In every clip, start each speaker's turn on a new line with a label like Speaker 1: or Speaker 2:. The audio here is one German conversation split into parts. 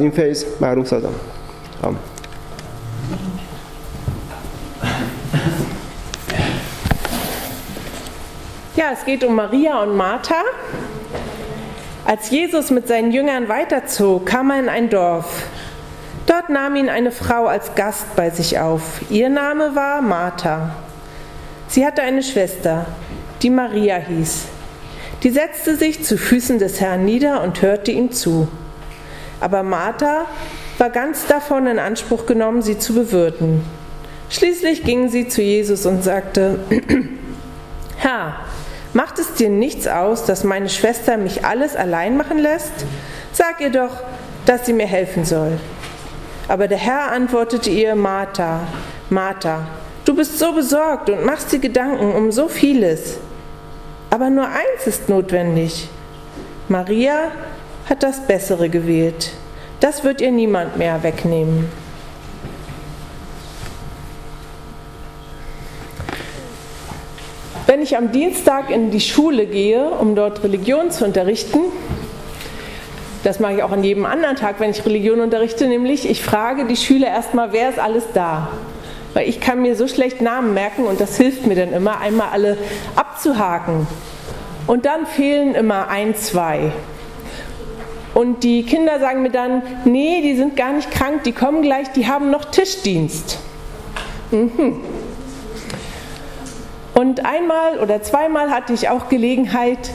Speaker 1: این فیض معروف سازم آم.
Speaker 2: Ja, es geht um Maria und Martha. Als Jesus mit seinen Jüngern weiterzog, kam er in ein Dorf. Dort nahm ihn eine Frau als Gast bei sich auf. Ihr Name war Martha. Sie hatte eine Schwester, die Maria hieß. Die setzte sich zu Füßen des Herrn nieder und hörte ihm zu. Aber Martha war ganz davon in Anspruch genommen, sie zu bewirten. Schließlich ging sie zu Jesus und sagte, Herr, macht es dir nichts aus, dass meine Schwester mich alles allein machen lässt? Sag ihr doch, dass sie mir helfen soll. Aber der Herr antwortete ihr, Martha, Martha, du bist so besorgt und machst dir Gedanken um so vieles. Aber nur eins ist notwendig. Maria hat das Bessere gewählt. Das wird ihr niemand mehr wegnehmen. Wenn ich am Dienstag in die Schule gehe, um dort Religion zu unterrichten, das mache ich auch an jedem anderen Tag, wenn ich Religion unterrichte, nämlich ich frage die Schüler erstmal, wer ist alles da? Weil ich kann mir so schlecht Namen merken und das hilft mir dann immer, einmal alle abzuhaken. Und dann fehlen immer ein, zwei. Und die Kinder sagen mir dann, nee, die sind gar nicht krank, die kommen gleich, die haben noch Tischdienst. Mhm. Und einmal oder zweimal hatte ich auch Gelegenheit,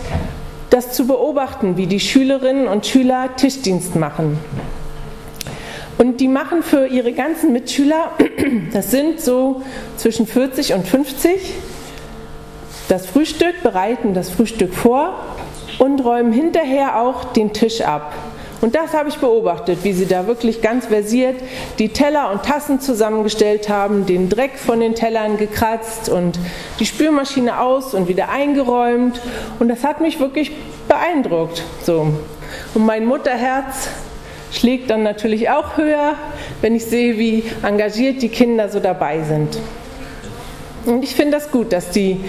Speaker 2: das zu beobachten, wie die Schülerinnen und Schüler Tischdienst machen. Und die machen für ihre ganzen Mitschüler, das sind so zwischen 40 und 50, das Frühstück, bereiten das Frühstück vor und räumen hinterher auch den Tisch ab. Und das habe ich beobachtet, wie sie da wirklich ganz versiert die Teller und Tassen zusammengestellt haben, den Dreck von den Tellern gekratzt und die Spülmaschine aus und wieder eingeräumt. Und das hat mich wirklich beeindruckt. So. Und mein Mutterherz schlägt dann natürlich auch höher, wenn ich sehe, wie engagiert die Kinder so dabei sind. Und ich finde das gut, dass die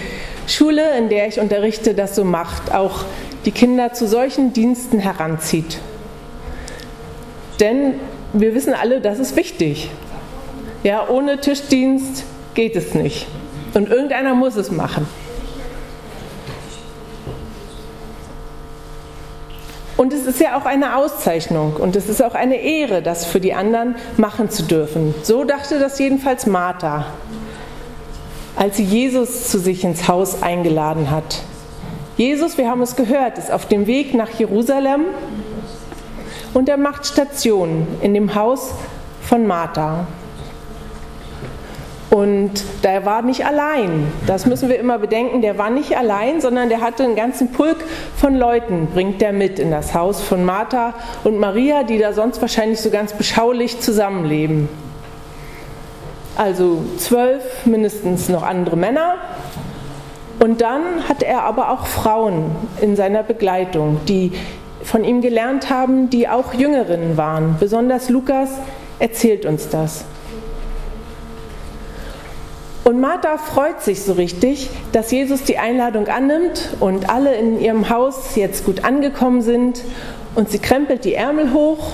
Speaker 2: Schule, in der ich unterrichte, das so macht, auch die Kinder zu solchen Diensten heranzieht. Denn wir wissen alle, das ist wichtig. Ja, ohne Tischdienst geht es nicht. Und irgendeiner muss es machen. Und es ist ja auch eine Auszeichnung und es ist auch eine Ehre, das für die anderen machen zu dürfen. So dachte das jedenfalls Martha, als sie Jesus zu sich ins Haus eingeladen hat. Jesus, wir haben es gehört, ist auf dem Weg nach Jerusalem und er macht Station in dem Haus von Martha. Und der war nicht allein. Das müssen wir immer bedenken. Der war nicht allein, sondern der hatte einen ganzen Pulk von Leuten, bringt der mit in das Haus von Martha und Maria, die da sonst wahrscheinlich so ganz beschaulich zusammenleben. Also zwölf, mindestens noch andere Männer. Und dann hat er aber auch Frauen in seiner Begleitung, die von ihm gelernt haben, die auch Jüngerinnen waren. Besonders Lukas erzählt uns das. Und Martha freut sich so richtig, dass Jesus die Einladung annimmt und alle in ihrem Haus jetzt gut angekommen sind. Und sie krempelt die Ärmel hoch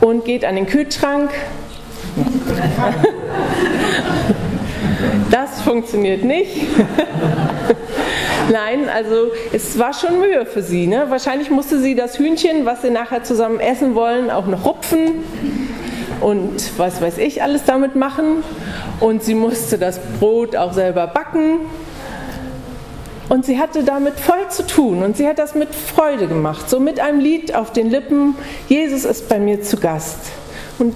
Speaker 2: und geht an den Kühlschrank. Das funktioniert nicht. Nein, also es war schon Mühe für sie. Ne? Wahrscheinlich musste sie das Hühnchen, was sie nachher zusammen essen wollen, auch noch rupfen und was weiß ich alles damit machen. Und sie musste das Brot auch selber backen. Und sie hatte damit voll zu tun und sie hat das mit Freude gemacht, so mit einem Lied auf den Lippen, Jesus ist bei mir zu Gast. Und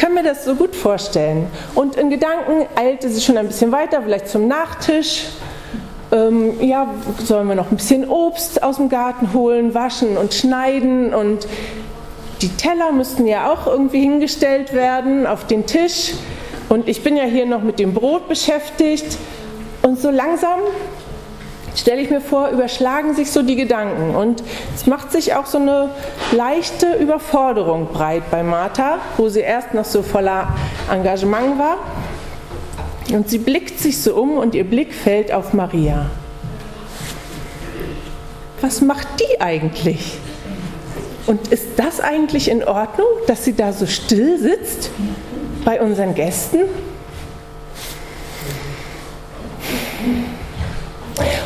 Speaker 2: kann mir das so gut vorstellen. Und in Gedanken eilte sie schon ein bisschen weiter, vielleicht zum Nachtisch. Ähm, ja, sollen wir noch ein bisschen Obst aus dem Garten holen, waschen und schneiden und die Teller müssten ja auch irgendwie hingestellt werden auf den Tisch. Und ich bin ja hier noch mit dem Brot beschäftigt. Und so langsam stelle ich mir vor, überschlagen sich so die Gedanken. Und es macht sich auch so eine leichte Überforderung breit bei Martha, wo sie erst noch so voller Engagement war. Und sie blickt sich so um und ihr Blick fällt auf Maria. Was macht die eigentlich? Und ist das eigentlich in Ordnung, dass sie da so still sitzt bei unseren Gästen?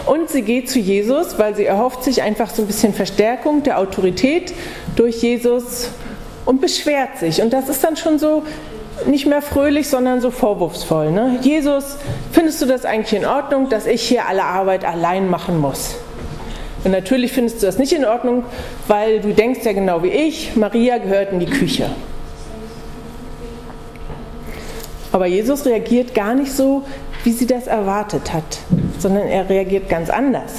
Speaker 2: Und sie geht zu Jesus, weil sie erhofft sich einfach so ein bisschen Verstärkung der Autorität durch Jesus und beschwert sich. Und das ist dann schon so nicht mehr fröhlich, sondern so vorwurfsvoll. Ne? Jesus, findest du das eigentlich in Ordnung, dass ich hier alle Arbeit allein machen muss? Und natürlich findest du das nicht in Ordnung, weil du denkst ja genau wie ich, Maria gehört in die Küche. Aber Jesus reagiert gar nicht so, wie sie das erwartet hat, sondern er reagiert ganz anders.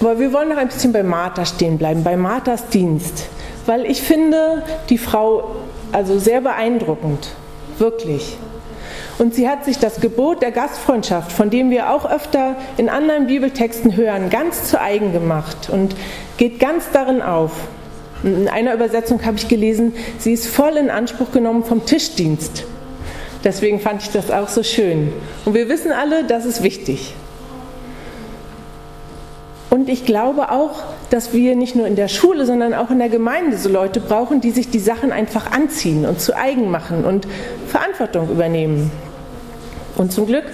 Speaker 2: Aber wir wollen noch ein bisschen bei Martha stehen bleiben, bei Marthas Dienst, weil ich finde die Frau also sehr beeindruckend, wirklich. Und sie hat sich das Gebot der Gastfreundschaft, von dem wir auch öfter in anderen Bibeltexten hören, ganz zu eigen gemacht und geht ganz darin auf. In einer Übersetzung habe ich gelesen, sie ist voll in Anspruch genommen vom Tischdienst. Deswegen fand ich das auch so schön. Und wir wissen alle, das ist wichtig. Und ich glaube auch, dass wir nicht nur in der Schule, sondern auch in der Gemeinde so Leute brauchen, die sich die Sachen einfach anziehen und zu eigen machen und Verantwortung übernehmen. Und zum Glück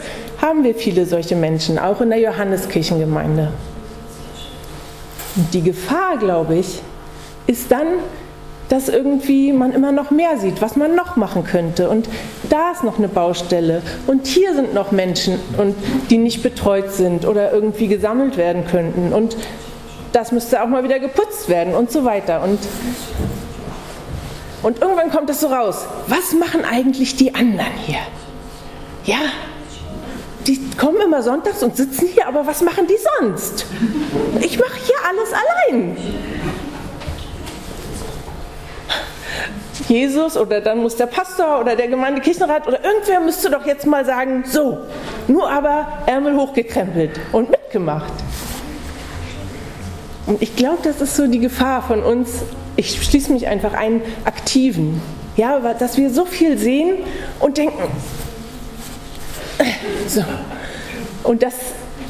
Speaker 2: haben wir viele solche Menschen, auch in der Johanneskirchengemeinde. Und die Gefahr, glaube ich, ist dann, dass irgendwie man immer noch mehr sieht, was man noch machen könnte. Und da ist noch eine Baustelle. Und hier sind noch Menschen, und die nicht betreut sind oder irgendwie gesammelt werden könnten. Und das müsste auch mal wieder geputzt werden und so weiter. Und, und irgendwann kommt es so raus, was machen eigentlich die anderen hier? Ja, die kommen immer sonntags und sitzen hier, aber was machen die sonst? Ich mache hier alles allein. Jesus oder dann muss der Pastor oder der Gemeindekirchenrat oder irgendwer müsste doch jetzt mal sagen, so, nur aber Ärmel hochgekrempelt und mitgemacht. Und ich glaube, das ist so die Gefahr von uns, ich schließe mich einfach ein, Aktiven. Ja, dass wir so viel sehen und denken, äh, so. Und, das,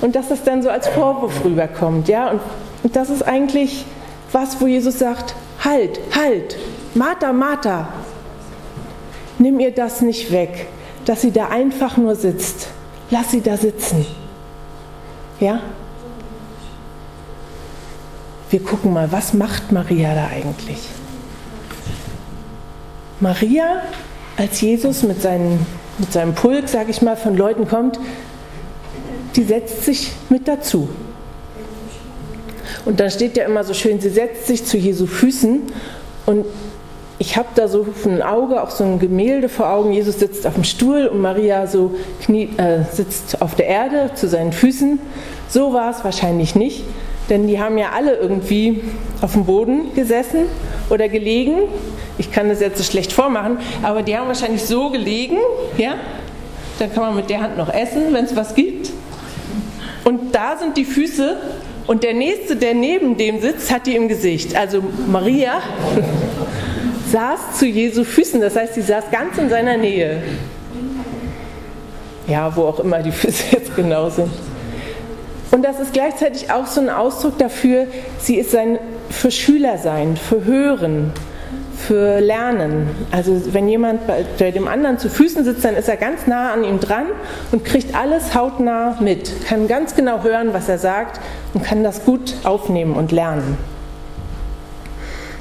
Speaker 2: und dass das dann so als Vorwurf rüberkommt. Ja? Und, und das ist eigentlich was, wo Jesus sagt, halt, halt, Martha, Martha, nimm ihr das nicht weg, dass sie da einfach nur sitzt. Lass sie da sitzen. Ja? Wir gucken mal, was macht Maria da eigentlich? Maria, als Jesus mit, seinen, mit seinem Pulk, sage ich mal, von Leuten kommt, die setzt sich mit dazu. Und dann steht ja immer so schön, sie setzt sich zu Jesu Füßen und ich habe da so ein Auge, auch so ein Gemälde vor Augen. Jesus sitzt auf dem Stuhl und Maria so knie, äh, sitzt auf der Erde zu seinen Füßen. So war es wahrscheinlich nicht, denn die haben ja alle irgendwie auf dem Boden gesessen oder gelegen. Ich kann das jetzt so schlecht vormachen, aber die haben wahrscheinlich so gelegen, ja. Dann kann man mit der Hand noch essen, wenn es was gibt. Und da sind die Füße und der nächste, der neben dem sitzt, hat die im Gesicht. Also Maria saß zu Jesu Füßen, das heißt, sie saß ganz in seiner Nähe. Ja, wo auch immer die Füße jetzt genau sind. Und das ist gleichzeitig auch so ein Ausdruck dafür, sie ist sein, für Schüler sein, für Hören, für Lernen. Also wenn jemand bei, bei dem anderen zu Füßen sitzt, dann ist er ganz nah an ihm dran und kriegt alles hautnah mit, kann ganz genau hören, was er sagt und kann das gut aufnehmen und lernen.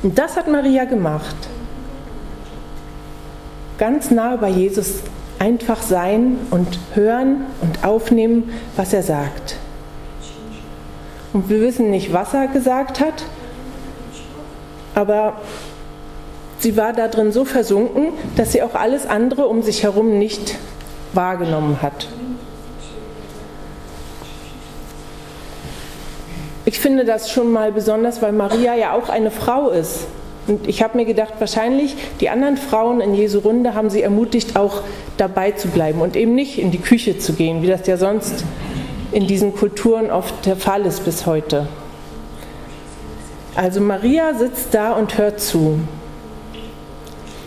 Speaker 2: Und das hat Maria gemacht ganz nah bei Jesus einfach sein und hören und aufnehmen, was er sagt. Und wir wissen nicht, was er gesagt hat, aber sie war da drin so versunken, dass sie auch alles andere um sich herum nicht wahrgenommen hat. Ich finde das schon mal besonders, weil Maria ja auch eine Frau ist. Und ich habe mir gedacht, wahrscheinlich die anderen Frauen in Jesu Runde haben sie ermutigt, auch dabei zu bleiben und eben nicht in die Küche zu gehen, wie das ja sonst in diesen Kulturen oft der Fall ist bis heute. Also Maria sitzt da und hört zu.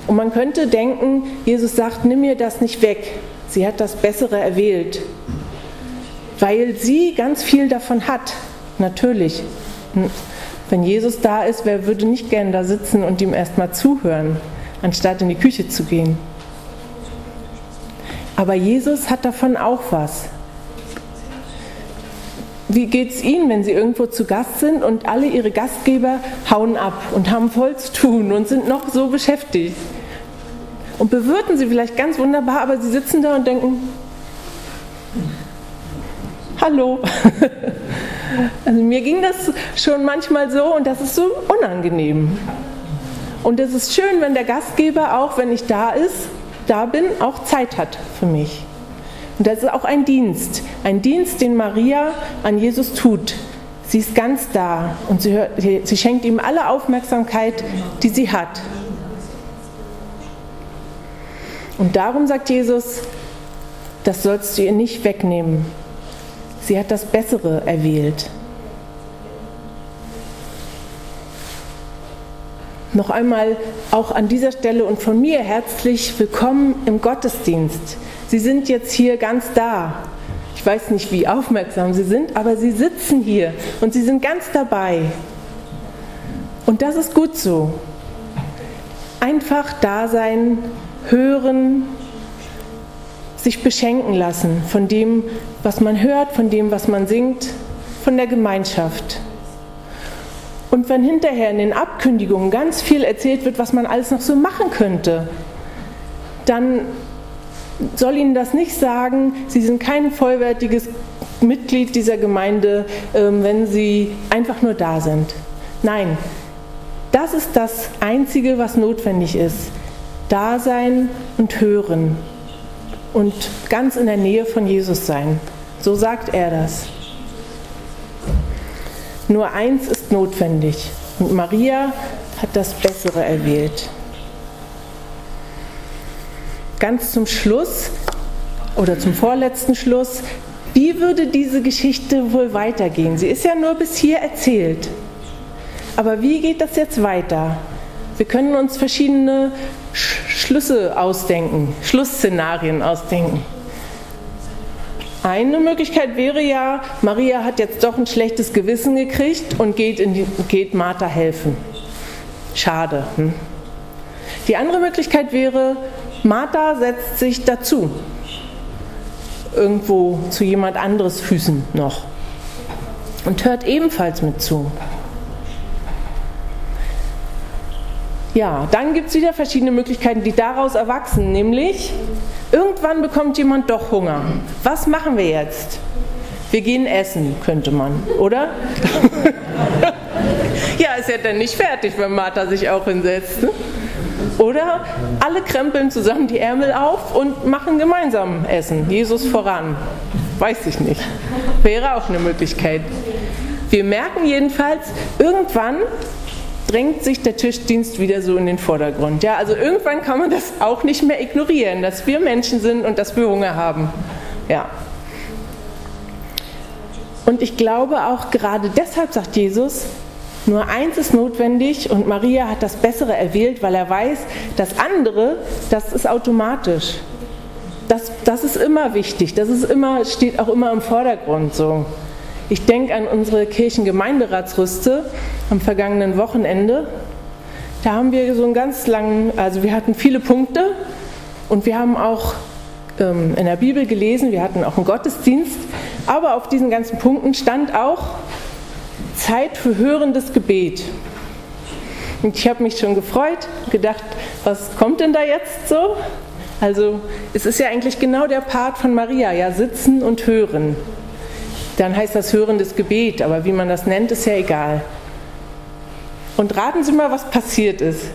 Speaker 2: Und man könnte denken, Jesus sagt, nimm mir das nicht weg. Sie hat das Bessere erwählt, weil sie ganz viel davon hat, natürlich Wenn Jesus da ist, wer würde nicht gern da sitzen und ihm erstmal zuhören, anstatt in die Küche zu gehen? Aber Jesus hat davon auch was. Wie geht es Ihnen, wenn Sie irgendwo zu Gast sind und alle Ihre Gastgeber hauen ab und haben voll zu tun und sind noch so beschäftigt? Und bewirten Sie vielleicht ganz wunderbar, aber Sie sitzen da und denken, hallo. Also mir ging das schon manchmal so und das ist so unangenehm. Und es ist schön, wenn der Gastgeber auch, wenn ich da ist, da bin, auch Zeit hat für mich. Und das ist auch ein Dienst, ein Dienst, den Maria an Jesus tut. Sie ist ganz da und sie, hört, sie schenkt ihm alle Aufmerksamkeit, die sie hat. Und darum sagt Jesus, das sollst du ihr nicht wegnehmen. Sie hat das Bessere erwählt. Noch einmal auch an dieser Stelle und von mir herzlich willkommen im Gottesdienst. Sie sind jetzt hier ganz da. Ich weiß nicht, wie aufmerksam Sie sind, aber Sie sitzen hier und Sie sind ganz dabei. Und das ist gut so. Einfach da sein, hören, sich beschenken lassen von dem, was man hört, von dem, was man singt, von der Gemeinschaft. Und wenn hinterher in den Abkündigungen ganz viel erzählt wird, was man alles noch so machen könnte, dann soll Ihnen das nicht sagen, Sie sind kein vollwertiges Mitglied dieser Gemeinde, ähm, wenn Sie einfach nur da sind. Nein, das ist das Einzige, was notwendig ist. Da sein und hören und ganz in der Nähe von Jesus sein. So sagt er das. Nur eins ist notwendig und Maria hat das Bessere erwählt. Ganz zum Schluss oder zum vorletzten Schluss, wie würde diese Geschichte wohl weitergehen? Sie ist ja nur bis hier erzählt. Aber wie geht das jetzt weiter? Wir können uns verschiedene Schlüsse ausdenken, Schlussszenarien ausdenken. Eine Möglichkeit wäre ja, Maria hat jetzt doch ein schlechtes Gewissen gekriegt und geht, die, geht Martha helfen. Schade. Hm? Die andere Möglichkeit wäre, Martha setzt sich dazu. Irgendwo zu jemand anderes Füßen noch. Und hört ebenfalls mit zu. Ja, dann gibt es wieder verschiedene Möglichkeiten, die daraus erwachsen, nämlich irgendwann bekommt jemand doch Hunger. Was machen wir jetzt? Wir gehen essen, könnte man, oder? ja, ist ja dann nicht fertig, wenn Martha sich auch hinsetzt. Ne? Oder alle krempeln zusammen die Ärmel auf und machen gemeinsam Essen. Jesus voran. Weiß ich nicht. Wäre auch eine Möglichkeit. Wir merken jedenfalls, irgendwann drängt sich der Tischdienst wieder so in den Vordergrund. Ja, also irgendwann kann man das auch nicht mehr ignorieren, dass wir Menschen sind und dass wir Hunger haben. Ja. Und ich glaube auch gerade deshalb sagt Jesus, nur eins ist notwendig und Maria hat das Bessere erwählt, weil er weiß, das andere, das ist automatisch. Das, das ist immer wichtig, das ist immer, steht auch immer im Vordergrund so. Ich denke an unsere Kirchengemeinderatsrüste am vergangenen Wochenende. Da haben wir so einen ganz langen, also wir hatten viele Punkte und wir haben auch ähm, in der Bibel gelesen, wir hatten auch einen Gottesdienst, aber auf diesen ganzen Punkten stand auch Zeit für hörendes Gebet. Und ich habe mich schon gefreut, gedacht, was kommt denn da jetzt so? Also es ist ja eigentlich genau der Part von Maria, ja, sitzen und hören. Dann heißt das hörendes Gebet, aber wie man das nennt, ist ja egal. Und raten Sie mal, was passiert ist.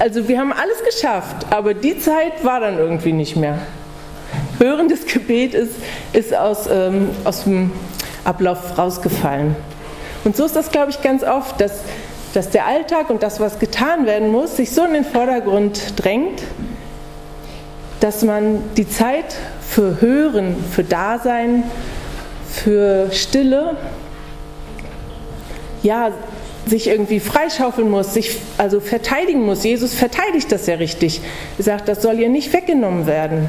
Speaker 2: Also wir haben alles geschafft, aber die Zeit war dann irgendwie nicht mehr. Hörendes Gebet ist, ist aus, ähm, aus dem Ablauf rausgefallen. Und so ist das, glaube ich, ganz oft, dass, dass der Alltag und das, was getan werden muss, sich so in den Vordergrund drängt, dass man die Zeit für Hören, für Dasein, für Stille ja, sich irgendwie freischaufeln muss, sich also verteidigen muss. Jesus verteidigt das ja richtig. Er sagt, das soll ihr nicht weggenommen werden.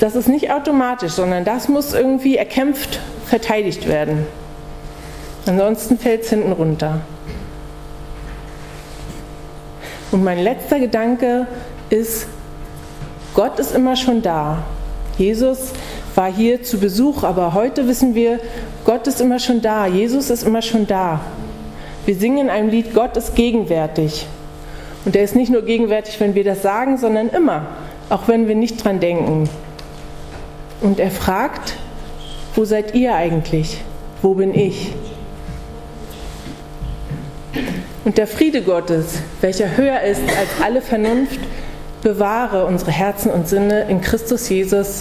Speaker 2: Das ist nicht automatisch, sondern das muss irgendwie erkämpft verteidigt werden. Ansonsten fällt es hinten runter. Und mein letzter Gedanke ist, Gott ist immer schon da. Jesus war hier zu Besuch, aber heute wissen wir, Gott ist immer schon da. Jesus ist immer schon da. Wir singen in einem Lied, Gott ist gegenwärtig. Und er ist nicht nur gegenwärtig, wenn wir das sagen, sondern immer, auch wenn wir nicht dran denken. Und er fragt, wo seid ihr eigentlich? Wo bin ich? Und der Friede Gottes, welcher höher ist als alle Vernunft, bewahre unsere Herzen und Sinne in Christus Jesus,